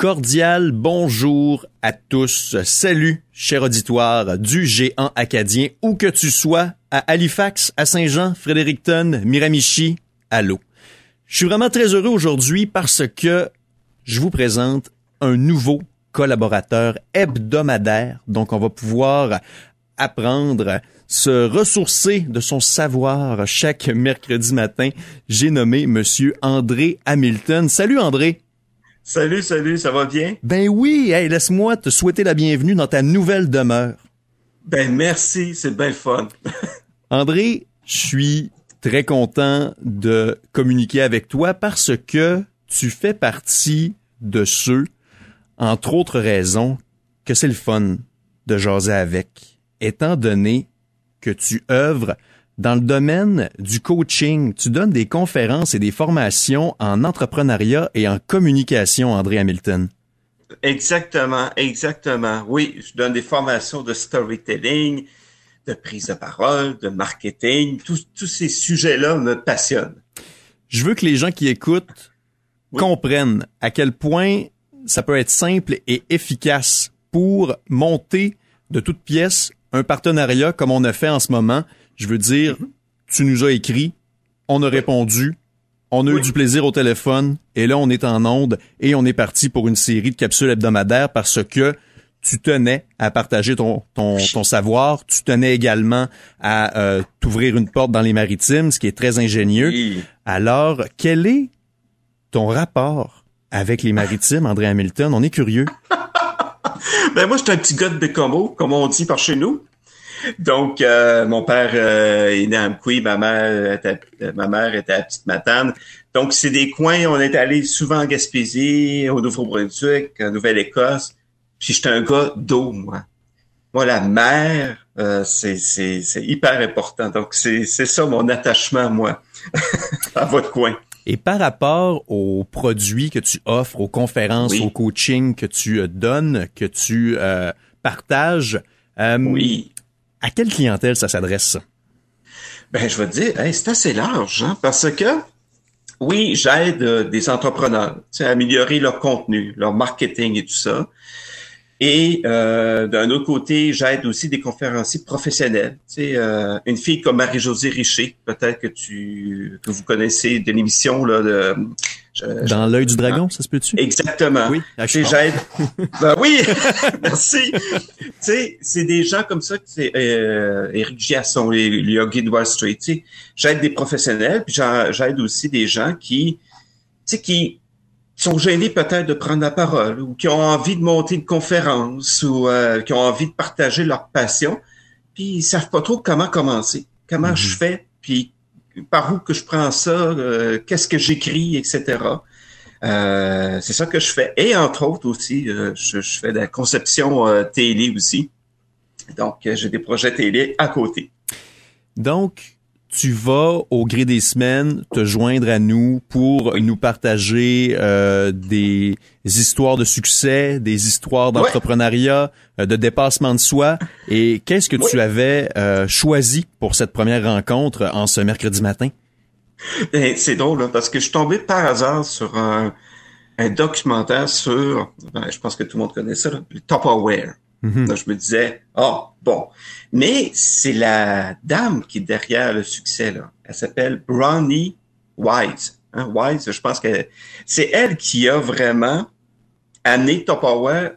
cordial bonjour à tous. Salut, cher auditoire du géant acadien, où que tu sois, à Halifax, à Saint-Jean, Fredericton, Miramichi, allô. Je suis vraiment très heureux aujourd'hui parce que je vous présente un nouveau collaborateur hebdomadaire. Donc, on va pouvoir apprendre, se ressourcer de son savoir chaque mercredi matin. J'ai nommé Monsieur André Hamilton. Salut André. Salut, salut, ça va bien? Ben oui, hey, laisse-moi te souhaiter la bienvenue dans ta nouvelle demeure. Ben merci, c'est bien fun. André, je suis très content de communiquer avec toi parce que tu fais partie de ceux, entre autres raisons, que c'est le fun de jaser avec, étant donné que tu œuvres dans le domaine du coaching, tu donnes des conférences et des formations en entrepreneuriat et en communication, André Hamilton. Exactement, exactement. Oui, je donne des formations de storytelling, de prise de parole, de marketing. Tous, tous ces sujets-là me passionnent. Je veux que les gens qui écoutent comprennent à quel point ça peut être simple et efficace pour monter de toute pièce un partenariat comme on a fait en ce moment je veux dire, tu nous as écrit, on a répondu, on a eu du plaisir au téléphone, et là, on est en onde et on est parti pour une série de capsules hebdomadaires parce que tu tenais à partager ton, ton, ton savoir, tu tenais également à euh, t'ouvrir une porte dans les maritimes, ce qui est très ingénieux. Alors, quel est ton rapport avec les maritimes, André Hamilton? On est curieux. ben moi, je suis un petit gars de Bécomo, comme on dit par chez nous. Donc, euh, mon père euh, est né à ma mère était, ma mère était à Petite Matane. Donc, c'est des coins, on est allé souvent en Gaspésie, au Nouveau-Brunswick, en Nouvelle-Écosse. Puis, j'étais un gars d'eau, moi. Moi, la mer, euh, c'est, c'est, c'est hyper important. Donc, c'est, c'est ça mon attachement, moi, à votre coin. Et par rapport aux produits que tu offres, aux conférences, au coaching que tu donnes, que tu partages, oui à quelle clientèle ça s'adresse, Ben, je vais te dire, c'est assez large, hein, parce que, oui, j'aide euh, des entrepreneurs à améliorer leur contenu, leur marketing et tout ça. Et euh, d'un autre côté, j'aide aussi des conférenciers professionnels. Tu sais, euh, une fille comme Marie-Josée Richer, peut-être que tu que vous connaissez de l'émission là de dans l'œil du dragon, ça se peut-tu? Exactement. Oui, j'aide. ben oui, merci. tu sais, c'est des gens comme ça que c'est euh, Eric Giasson, les, les Yogi de Wall Street. Tu sais, j'aide des professionnels, puis j'aide aussi des gens qui, tu sais, qui sont gênés peut-être de prendre la parole ou qui ont envie de monter une conférence ou euh, qui ont envie de partager leur passion, puis ils savent pas trop comment commencer, comment je mhm. fais, puis par où que je prends ça, euh, qu'est-ce que j'écris, etc. Euh, c'est ça que je fais. Et entre autres aussi, je, je, fais de la conception télé aussi. Donc, j'ai des projets télé à côté. Donc, tu vas au gré des semaines te joindre à nous pour nous partager euh, des histoires de succès, des histoires d'entrepreneuriat, euh, de dépassement de soi. Et qu'est-ce que tu avais euh, choisi pour cette première rencontre en ce mercredi matin? Ben, c'est drôle parce que je suis tombé par hasard sur un, documentaire sur, ben, je pense que tout le monde connaît ça, le Tupperware. Donc, je me disais, oh, bon. Mais c'est la dame qui est derrière le succès, là. Elle s'appelle Bronnie Wise. Hein, Wise, je pense que c'est elle qui a vraiment amené Tupperware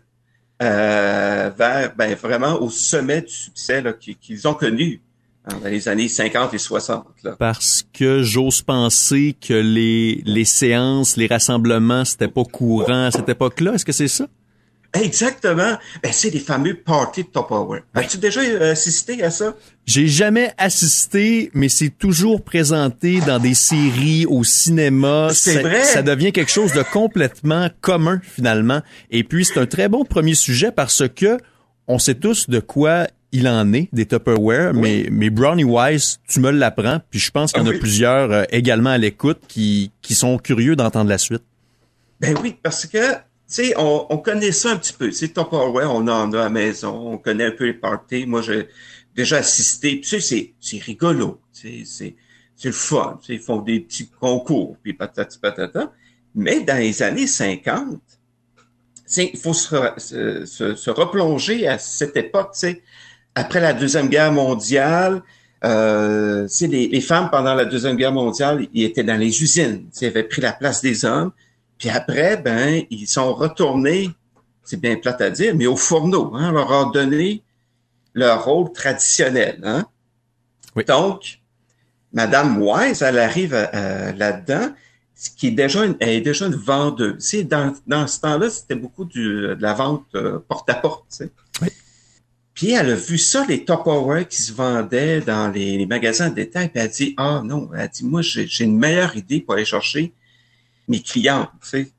euh, vers, ben, vraiment au sommet du succès qu'ils ont connu hein, dans les années 50 et 60. Là. Parce que j'ose penser que les, les séances, les rassemblements, c'était pas courant à cette époque-là. Est-ce que c'est ça? Exactement. Ben, c'est les fameux parties de Tupperware. As-tu déjà euh, assisté à ça? J'ai jamais assisté, mais c'est toujours présenté dans des séries, au cinéma. C'est vrai? Ça devient quelque chose de complètement commun, finalement. Et puis, c'est un très bon premier sujet parce que on sait tous de quoi il en est, des Tupperware, mais, mais Brownie Wise, tu me l'apprends, puis je pense qu'il y en a ah plusieurs euh, également à l'écoute qui, qui sont curieux d'entendre la suite. Ben oui, parce que on, on, connaît ça un petit peu. C'est Tupperware, on en a à la maison, on connaît un peu les parties. Moi, j'ai déjà assisté. C'est, rigolo. C'est, le fun. ils font des petits concours, puis patati patata. Mais dans les années 50, il faut se, replonger à cette époque, tu après la Deuxième Guerre mondiale, euh, les, les femmes, pendant la Deuxième Guerre mondiale, ils étaient dans les usines, ils avaient pris la place des hommes. Puis après, ben, ils sont retournés, c'est bien plate à dire, mais au fourneau, hein, leur a donné leur rôle traditionnel. Hein. Oui. Donc, Madame Wise, elle arrive euh, là-dedans, ce qui est déjà une, elle est déjà une vendeuse. Dans, dans ce temps-là, c'était beaucoup du, de la vente euh, porte à porte. Tu sais. Oui. Puis elle a vu ça, les Tupperware qui se vendaient dans les, les magasins de détail, puis elle a dit Ah non, elle a dit Moi, j'ai une meilleure idée pour aller chercher mes clients. Tu sais.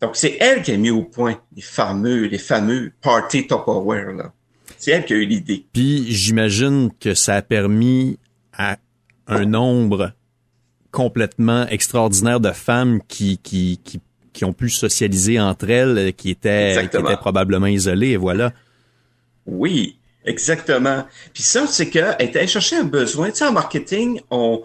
Donc, c'est elle qui a mis au point les fameux, les fameux Party Tupperware. Là. C'est elle qui a eu l'idée. Puis j'imagine que ça a permis à un nombre complètement extraordinaire de femmes qui, qui, qui, qui ont pu socialiser entre elles, qui étaient, qui étaient probablement isolées, et voilà. Oui, exactement. Puis ça, c'est qu'elle était chercher un besoin. Tu sais, en marketing, on,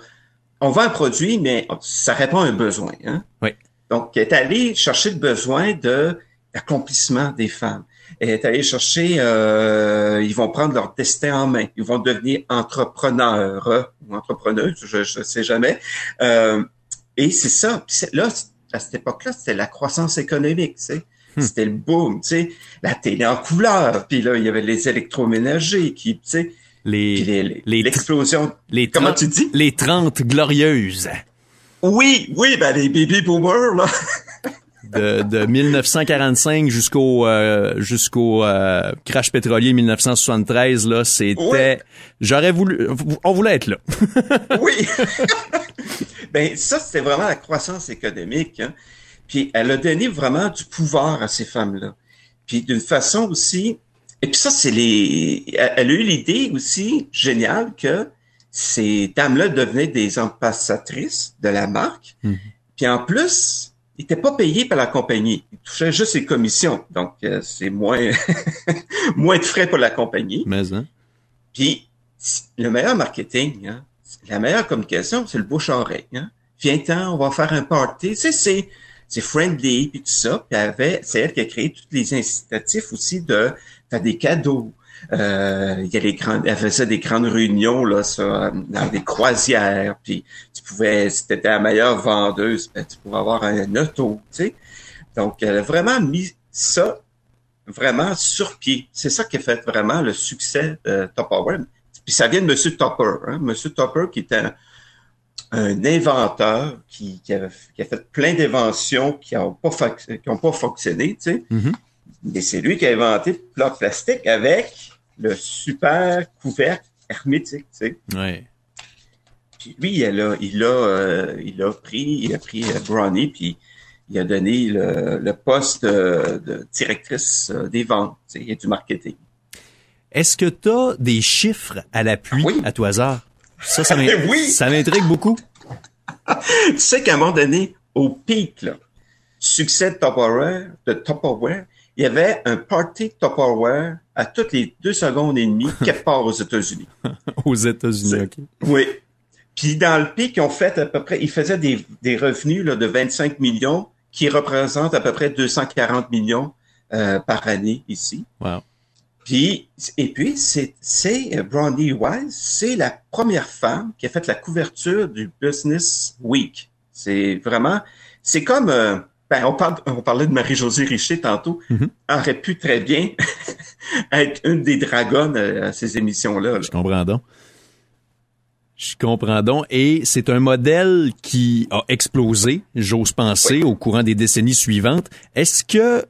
on vend un produit, mais ça répond à un besoin. Hein? Oui. Donc, elle est allée chercher le besoin de l'accomplissement des femmes. Elle est allée chercher, euh, ils vont prendre leur destin en main. Ils vont devenir entrepreneurs ou entrepreneuses, je ne sais jamais. Euh, et c'est ça. Là, à cette époque-là, c'était la croissance économique. Tu sais. Hmm. C'était le boom, tu sais, la télé en couleur, puis là il y avait les électroménagers qui, tu sais, les l'explosion. Les, les, comment tu dis? Les 30 glorieuses. Oui, oui, ben les baby boomers là. de, de 1945 jusqu'au euh, jusqu'au euh, crash pétrolier 1973 là, c'était j'aurais voulu on voulait être là. oui. ben ça c'était vraiment la croissance économique hein. Puis elle a donné vraiment du pouvoir à ces femmes-là. Puis d'une façon aussi, et puis ça, c'est les, elle a eu l'idée aussi géniale que ces dames-là devenaient des ambassadrices de la marque. Mm. Puis en plus, ils n'étaient pas payés par la compagnie. Ils touchaient juste les commissions. Donc, euh, c'est moins, moins de frais pour la compagnie. Mais, hein? Puis, le meilleur marketing, hein, la meilleure communication, c'est le bouche-oreille. Hein? Viens-t'en, on va faire un party. Tu sais, c'est, c'est friendly puis tout ça. Puis avait, c'est elle qui a créé tous les incitatifs aussi de faire des cadeaux. Euh, il y a les grandes, elle faisait des grandes réunions là, sur, dans des croisières. Puis tu pouvais, si tu étais la meilleure vendeuse, ben, tu pouvais avoir un auto. Tu sais. Donc elle a vraiment mis ça vraiment sur pied. C'est ça qui a fait vraiment le succès de Tupperware. Puis ça vient de Monsieur Topper, hein? Monsieur Topper qui était un, un inventeur qui, qui, a, qui, a, fait plein d'inventions qui n'ont pas, qui ont pas fonctionné, tu sais. Mm -hmm. Et c'est lui qui a inventé le plat plastique avec le super couvercle hermétique, tu sais. Ouais. Puis lui, il a, il a, euh, il a pris, il a pris euh, Brownie, puis il a donné le, le poste de, de, directrice euh, des ventes tu sais, et du marketing. Est-ce que tu as des chiffres à l'appui oui. à tout hasard? Ça, ça m'intrigue oui. beaucoup. tu sais qu'à un moment donné, au pic, là, succès de Tupperware, de Tupperware, il y avait un party Tupperware à toutes les deux secondes et demie quelque part aux États-Unis. aux États-Unis, OK. Oui. Puis dans le pic, ils ont fait à peu près, ils faisaient des, des revenus là, de 25 millions qui représentent à peu près 240 millions euh, par année ici. Wow. Puis, et puis, c'est, c'est Brownie Wise, c'est la première femme qui a fait la couverture du Business Week. C'est vraiment, c'est comme, euh, ben, on, parle, on parlait de Marie-Josée Richer tantôt, mm -hmm. elle aurait pu très bien être une des dragonnes à ces émissions-là. Là. Je comprends donc. Je comprends donc. Et c'est un modèle qui a explosé, j'ose penser, oui. au courant des décennies suivantes. Est-ce que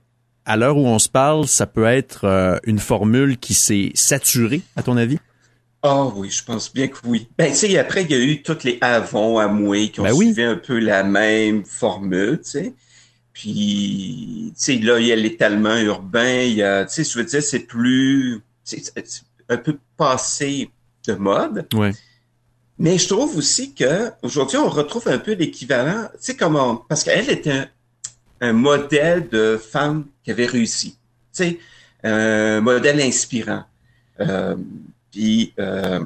à l'heure où on se parle, ça peut être euh, une formule qui s'est saturée, à ton avis? Ah oh, oui, je pense bien que oui. Ben, tu sais, après, il y a eu toutes les Avon, Amway qui ont ben suivi oui. un peu la même formule, tu sais. Puis, tu sais, là, il y a l'étalement urbain, il y a, tu sais, je veux dire, c'est plus, c'est un peu passé de mode. Ouais. Mais je trouve aussi que aujourd'hui, on retrouve un peu l'équivalent, tu sais, comment, parce qu'elle était un, modèle de femme qui avait réussi. Tu sais, un modèle inspirant. Euh, puis, euh,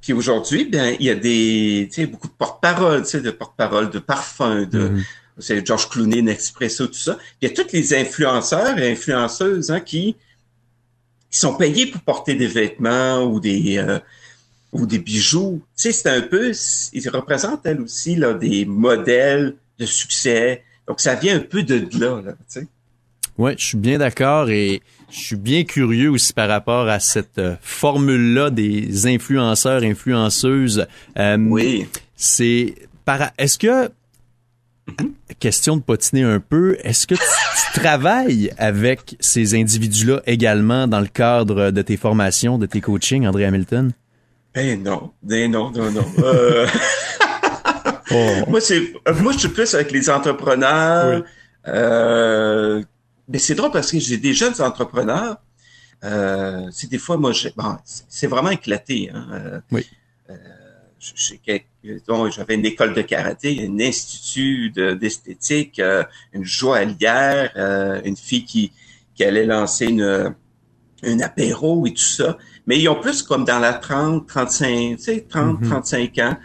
puis aujourd'hui, ben, il y a des, tu sais, beaucoup de porte-parole, tu sais, de porte-parole de parfum, de, mm -hmm. c'est George Clooney, Nespresso, tout ça. Il y a tous les influenceurs et influenceuses hein, qui, qui sont payés pour porter des vêtements ou des euh, ou des bijoux. Tu sais, c'est un peu, ils représentent elles aussi là, des modèles de succès. Donc ça vient un peu de là, là tu sais. Ouais, je suis bien d'accord et je suis bien curieux aussi par rapport à cette euh, formule-là des influenceurs, influenceuses. Euh, oui. C'est par. Est-ce que mhm. question de potiner un peu, est-ce que tu, travailles avec ces individus-là également dans le cadre de tes formations, de tes coachings, André Hamilton? Ben non, ben non, non, non. Euh... oh. Moi, c'est, moi, je suis plus avec les entrepreneurs. Oui. Euh, mais c'est drôle parce que j'ai des jeunes entrepreneurs. Euh, c'est des fois, moi, bon, c'est vraiment éclaté. Hein. Euh, oui. J'avais une école de karaté, un institut d'esthétique, une joaillière, une fille qui, qui allait lancer une, une apéro et tout ça mais ils ont plus comme dans la 30, 35, tu sais, 30, 35 ans.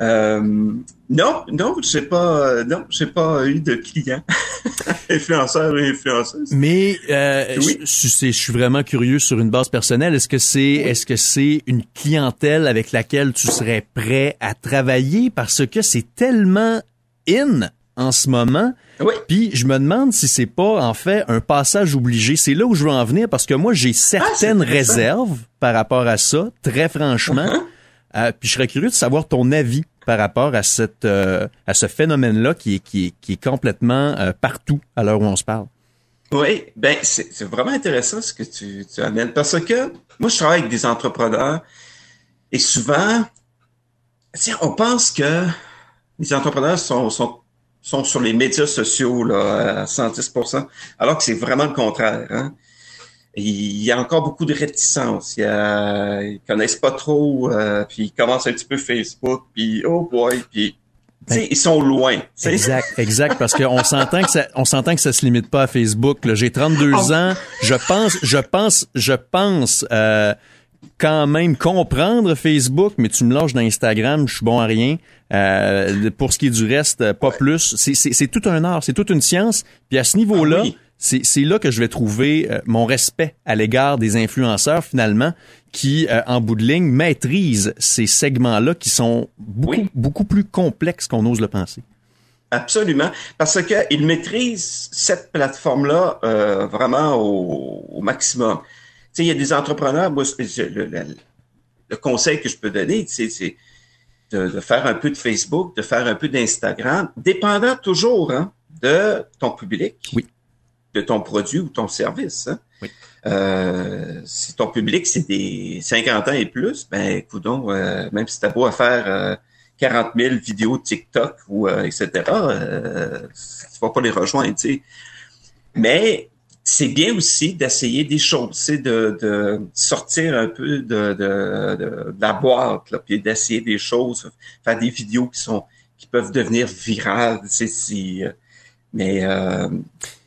Euh, non, non, j'ai pas, non, j'ai pas eu de clients, influenceurs et influenceuses. Mais euh, oui. je, je, suis vraiment curieux sur une base personnelle. Est-ce que c'est, est-ce que c'est une clientèle avec laquelle tu serais prêt à travailler? Parce que c'est tellement in en ce moment. Oui. Puis je me demande si c'est pas en fait un passage obligé. C'est là où je veux en venir parce que moi j'ai certaines ah, réserves par rapport à ça, très franchement. Uh-huh. euh, puis je serais curieux de savoir ton avis par rapport à cette euh, à ce phénomène-là qui est qui est, qui est complètement euh, partout à l'heure où on se parle. Oui, ben c'est vraiment intéressant ce que tu, tu amènes parce que moi je travaille avec des entrepreneurs et souvent, on pense que les entrepreneurs sont, sont sont sur les médias sociaux là, à 110% alors que c'est vraiment le contraire. Hein? Il y a encore beaucoup de réticence. Il y a, ils connaissent pas trop, euh, puis ils commencent un petit peu Facebook, puis oh boy, puis ben, ils sont loin. T'sais. Exact, exact, parce qu'on s'entend que ça, on s'entend que ça se limite pas à Facebook. J'ai 32 oh. ans, je pense, je pense, je pense. Euh, quand même comprendre Facebook, mais tu me lâches dans Instagram, je suis bon à rien. Euh, pour ce qui est du reste, pas plus. C'est tout un art, c'est toute une science. Puis à ce niveau-là, ah c'est là que je vais trouver euh, mon respect à l'égard des influenceurs finalement qui, euh, en bout de ligne, maîtrisent ces segments-là qui sont beaucoup, oui. beaucoup plus complexes qu'on ose le penser. Absolument, parce qu'ils maîtrisent cette plateforme-là euh, vraiment au, au maximum il y a des entrepreneurs, moi, le, le, le conseil que je peux donner, c'est de, de, faire un peu de Facebook, de faire un peu d'Instagram, dépendant toujours hein, de ton public, oui. de ton produit ou ton service. Hein. Oui. Euh, si ton public, c'est des 50 ans et plus, ben, écoute euh, même si tu as beau à faire euh, 40 000 vidéos TikTok ou euh, etc., euh, tu vas pas les rejoindre, tu sais. Mais c'est bien aussi d'essayer des choses, c'est de, de, sortir un peu de, de, de la boîte, là, puis d'essayer des choses, faire des vidéos qui sont qui peuvent devenir virales. C'est si, euh, mais euh,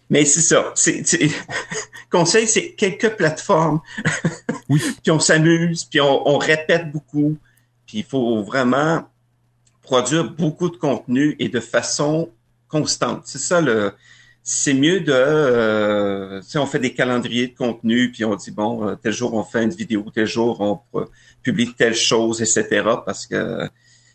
mais c'est ça. C'est, conseil, c'est quelques plateformes. oui. puis on s'amuse, puis on, on répète beaucoup. Puis il faut vraiment produire beaucoup de contenu et de façon constante. C'est ça le c'est mieux de, euh, si on fait des calendriers de contenu, puis on dit bon, euh, tel jour on fait une vidéo, tel jour on publie telle chose, etc. Parce que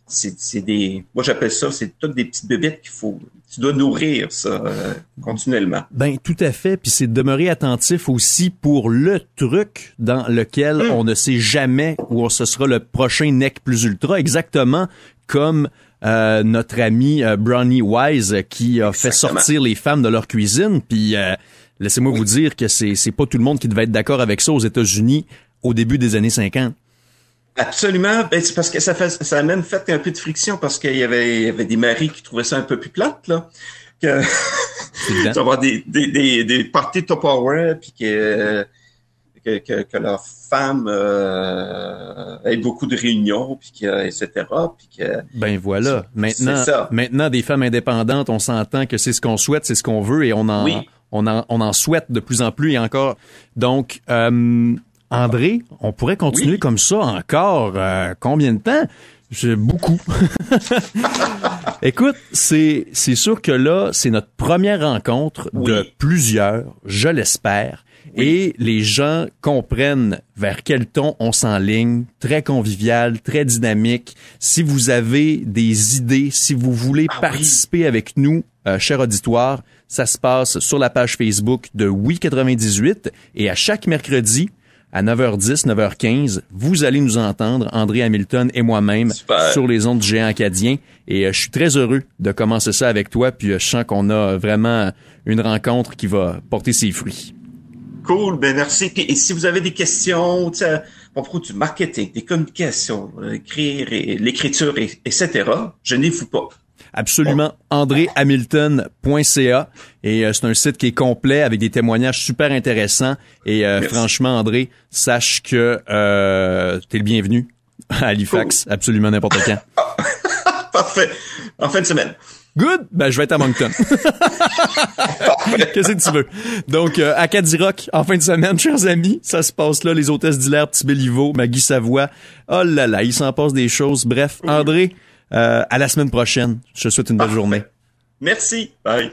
c'est des, moi j'appelle ça, c'est toutes des petites bébêtes qu'il faut, tu dois nourrir ça euh, continuellement. Ben tout à fait, puis c'est de demeurer attentif aussi pour le truc dans lequel mmh. on ne sait jamais où ce sera le prochain nec plus ultra, exactement comme euh, notre ami euh, Brownie Wise qui a Exactement. fait sortir les femmes de leur cuisine. Puis euh, laissez-moi oui. vous dire que c'est c'est pas tout le monde qui devait être d'accord avec ça aux États-Unis au début des années 50. Absolument. Ben, c'est parce que ça, fait, ça a même fait un peu de friction parce qu'il y avait, il y avait des maris qui trouvaient ça un peu plus plate, là. Que, avoir des, des, des, des parties Tupperware puis que, que, que, que leur femme euh, ait beaucoup de réunions, puis que, etc. Puis que, ben voilà. Maintenant, maintenant, des femmes indépendantes, on s'entend que c'est ce qu'on souhaite, c'est ce qu'on veut, et on en, oui. on en, on en souhaite de plus en plus et encore. Donc, euh, André, on pourrait continuer oui. comme ça encore euh, combien de temps? Beaucoup. Écoute, c'est c'est sûr que là, c'est notre première rencontre de plusieurs, je l'espère. Et les gens comprennent vers quel ton on s'enligne, très convivial, très dynamique. Si vous avez des idées, si vous voulez ah participer avec nous, euh, cher auditoire, ça se passe sur la page Facebook de Oui 98 et à chaque mercredi, à 9h10, 9h15, vous allez nous entendre, André Hamilton et moi-même, sur les ondes du géant acadien. Et euh, je suis très heureux de commencer ça avec toi, puis euh, je sens qu'on a vraiment une rencontre qui va porter ses fruits. Cool, ben merci. et si vous avez des questions, tu sais, propos du marketing, des communications, écrire, l'écriture, etc., je n'y fous pas. Absolument. AndréHamilton.ca. Et euh, c'est un site qui est complet avec des témoignages super intéressants. Et euh, franchement, André, sache que euh, tu es le bienvenu à Halifax, absolument n'importe quand. Parfait. En fin de semaine. Good? Ben, je vais être à Moncton. Qu'est-ce que tu veux? Donc, euh, à Cadiroc, en fin de semaine, chers amis, ça se passe là, les hôtesses d'Hilaire, Petit Béliveau, Maggie Savoie. Oh là là, il s'en passe des choses. Bref, André, euh, à la semaine prochaine. Je te souhaite une belle journée. Merci. Bye.